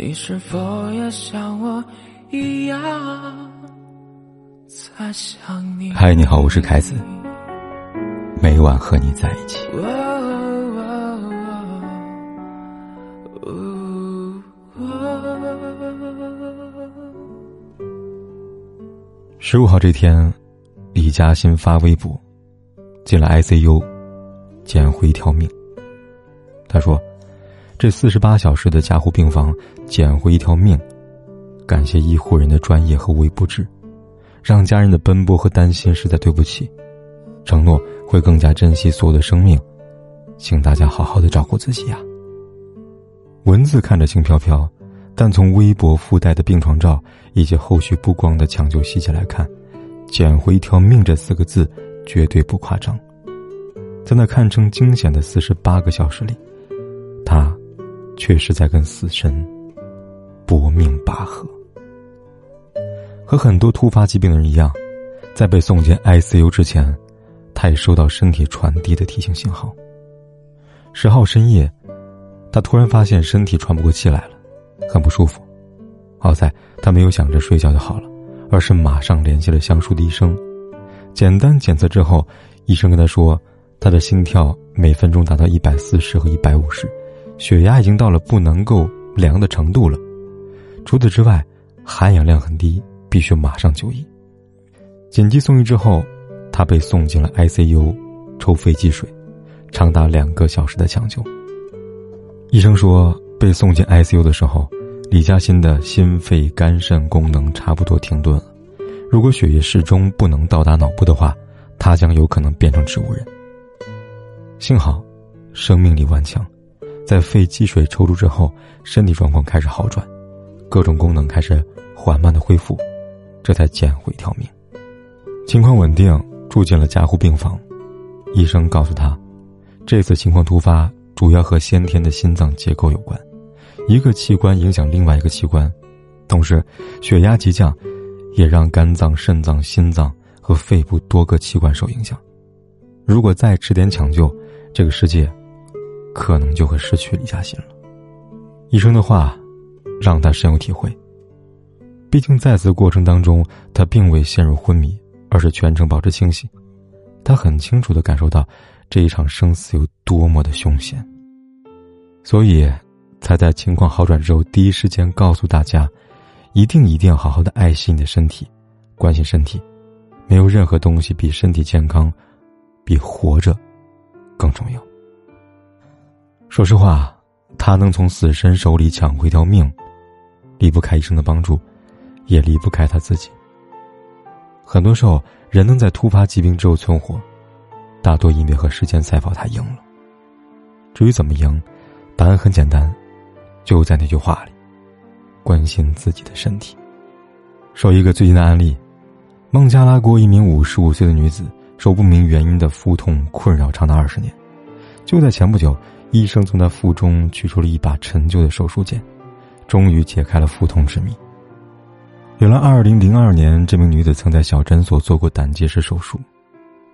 你是否也像我一样在想你？嗨，你好，我是凯子，每晚和你在一起。十五号这天，李嘉欣发微博，进了 ICU，捡回一条命。他说。这四十八小时的加护病房，捡回一条命，感谢医护人的专业和无微不至，让家人的奔波和担心实在对不起，承诺会更加珍惜所有的生命，请大家好好的照顾自己呀。文字看着轻飘飘，但从微博附带的病床照以及后续曝光的抢救细节来看，“捡回一条命”这四个字绝对不夸张。在那堪称惊险的四十八个小时里，确实在跟死神搏命拔河。和很多突发疾病的人一样，在被送进 ICU 之前，他也收到身体传递的提醒信号。十号深夜，他突然发现身体喘不过气来了，很不舒服。好在他没有想着睡觉就好了，而是马上联系了相熟的医生。简单检测之后，医生跟他说，他的心跳每分钟达到一百四十和一百五十。血压已经到了不能够量的程度了，除此之外，含氧量很低，必须马上就医。紧急送医之后，他被送进了 ICU，抽肺积水，长达两个小时的抢救。医生说，被送进 ICU 的时候，李嘉欣的心肺、肝肾功能差不多停顿了。如果血液始终不能到达脑部的话，他将有可能变成植物人。幸好，生命力顽强。在肺积水抽出之后，身体状况开始好转，各种功能开始缓慢的恢复，这才捡回一条命。情况稳定，住进了加护病房。医生告诉他，这次情况突发主要和先天的心脏结构有关，一个器官影响另外一个器官，同时血压急降，也让肝脏、肾脏、心脏和肺部多个器官受影响。如果再迟点抢救，这个世界。可能就会失去李嘉欣了。医生的话，让他深有体会。毕竟在此过程当中，他并未陷入昏迷，而是全程保持清醒。他很清楚的感受到这一场生死有多么的凶险，所以才在情况好转之后，第一时间告诉大家，一定一定要好好的爱惜你的身体，关心身体。没有任何东西比身体健康，比活着更重要。说实话，他能从死神手里抢回条命，离不开医生的帮助，也离不开他自己。很多时候，人能在突发疾病之后存活，大多因为和时间赛跑，他赢了。至于怎么赢，答案很简单，就在那句话里：关心自己的身体。说一个最近的案例：孟加拉国一名五十五岁的女子，受不明原因的腹痛困扰长达二十年，就在前不久。医生从他腹中取出了一把陈旧的手术剑，终于解开了腹痛之谜。原来，二零零二年，这名女子曾在小诊所做过胆结石手术。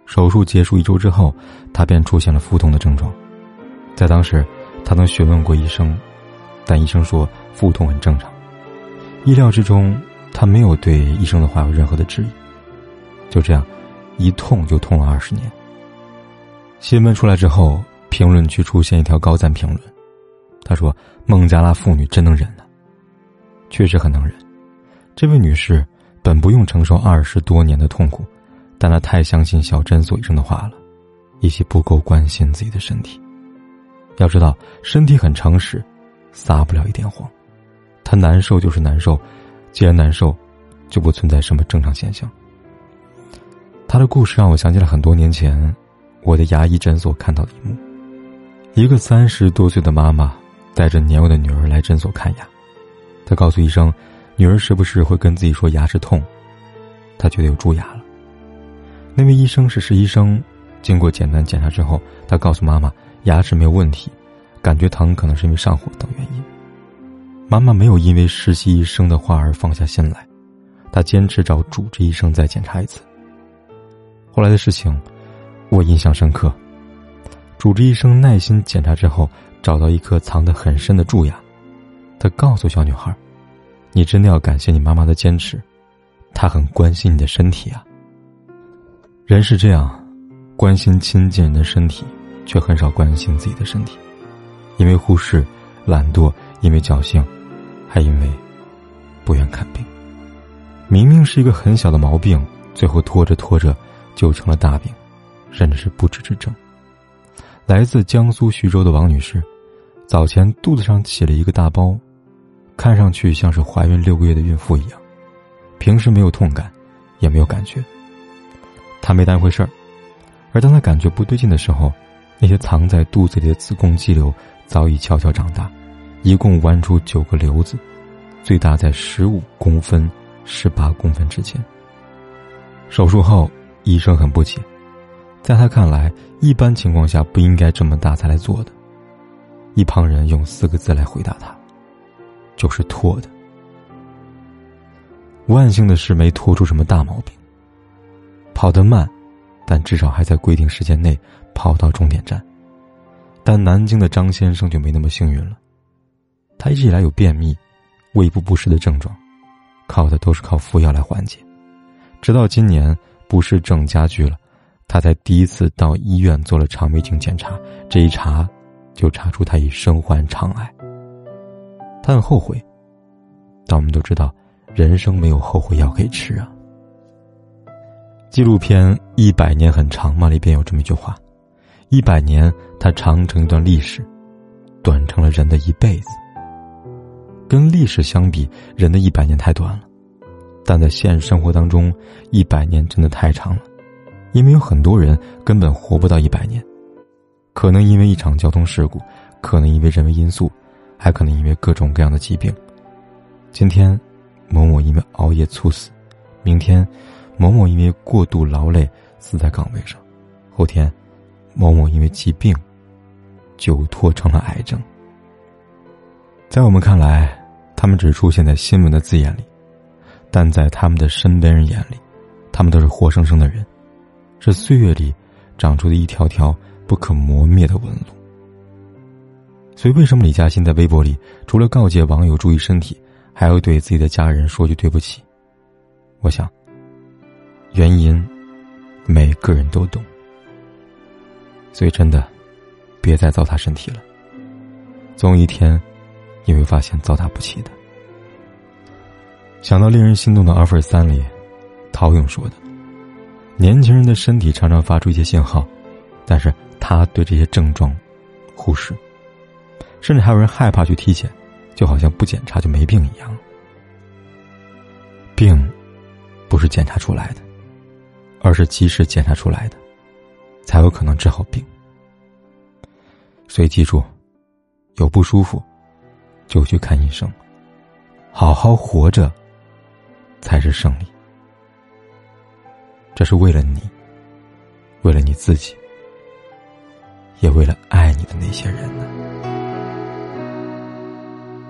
手术结束一周之后，她便出现了腹痛的症状。在当时，她曾询问过医生，但医生说腹痛很正常。意料之中，她没有对医生的话有任何的质疑。就这样，一痛就痛了二十年。新闻出来之后。评论区出现一条高赞评论，他说：“孟加拉妇女真能忍呢，确实很能忍。这位女士本不用承受二十多年的痛苦，但她太相信小诊所医生的话了，以及不够关心自己的身体。要知道，身体很诚实，撒不了一点谎。她难受就是难受，既然难受，就不存在什么正常现象。”她的故事让我想起了很多年前我的牙医诊所看到的一幕。一个三十多岁的妈妈带着年幼的女儿来诊所看牙，她告诉医生，女儿时不时会跟自己说牙齿痛，她觉得有蛀牙了。那位医生是实习生，经过简单检查之后，他告诉妈妈牙齿没有问题，感觉疼可能是因为上火等原因。妈妈没有因为实习医生的话而放下心来，她坚持找主治医生再检查一次。后来的事情，我印象深刻。主治医生耐心检查之后，找到一颗藏得很深的蛀牙，他告诉小女孩：“你真的要感谢你妈妈的坚持，她很关心你的身体啊。”人是这样，关心亲近人的身体，却很少关心自己的身体，因为忽视、懒惰，因为侥幸，还因为不愿看病。明明是一个很小的毛病，最后拖着拖着就成了大病，甚至是不治之症。来自江苏徐州的王女士，早前肚子上起了一个大包，看上去像是怀孕六个月的孕妇一样，平时没有痛感，也没有感觉。她没当回事儿，而当她感觉不对劲的时候，那些藏在肚子里的子宫肌瘤早已悄悄长大，一共弯出九个瘤子，最大在十五公分、十八公分之间。手术后，医生很不解。在他看来，一般情况下不应该这么大才来做的。一旁人用四个字来回答他：“就是拖的。”万幸的是，没拖出什么大毛病。跑得慢，但至少还在规定时间内跑到终点站。但南京的张先生就没那么幸运了，他一直以来有便秘、胃部不适的症状，靠的都是靠服药来缓解，直到今年不适症加剧了。他才第一次到医院做了肠胃镜检查，这一查，就查出他已身患肠癌。他很后悔，但我们都知道，人生没有后悔药可以吃啊。纪录片《一百年很长吗》里边有这么一句话：“一百年，它长成一段历史，短成了人的一辈子。”跟历史相比，人的一百年太短了，但在现实生活当中，一百年真的太长了。因为有很多人根本活不到一百年，可能因为一场交通事故，可能因为人为因素，还可能因为各种各样的疾病。今天，某某因为熬夜猝死；明天，某某因为过度劳累死在岗位上；后天，某某因为疾病久拖成了癌症。在我们看来，他们只出现在新闻的字眼里，但在他们的身边人眼里，他们都是活生生的人。是岁月里长出的一条条不可磨灭的纹路。所以，为什么李嘉欣在微博里除了告诫网友注意身体，还要对自己的家人说句对不起？我想，原因每个人都懂。所以，真的别再糟蹋身体了，总有一天你会发现糟蹋不起的。想到令人心动的《二分三》里，陶勇说的。年轻人的身体常常发出一些信号，但是他对这些症状忽视，甚至还有人害怕去体检，就好像不检查就没病一样。病不是检查出来的，而是及时检查出来的，才有可能治好病。所以记住，有不舒服就去看医生，好好活着才是胜利。这是为了你，为了你自己，也为了爱你的那些人呢。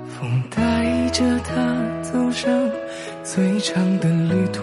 风带着他走上最长的旅途，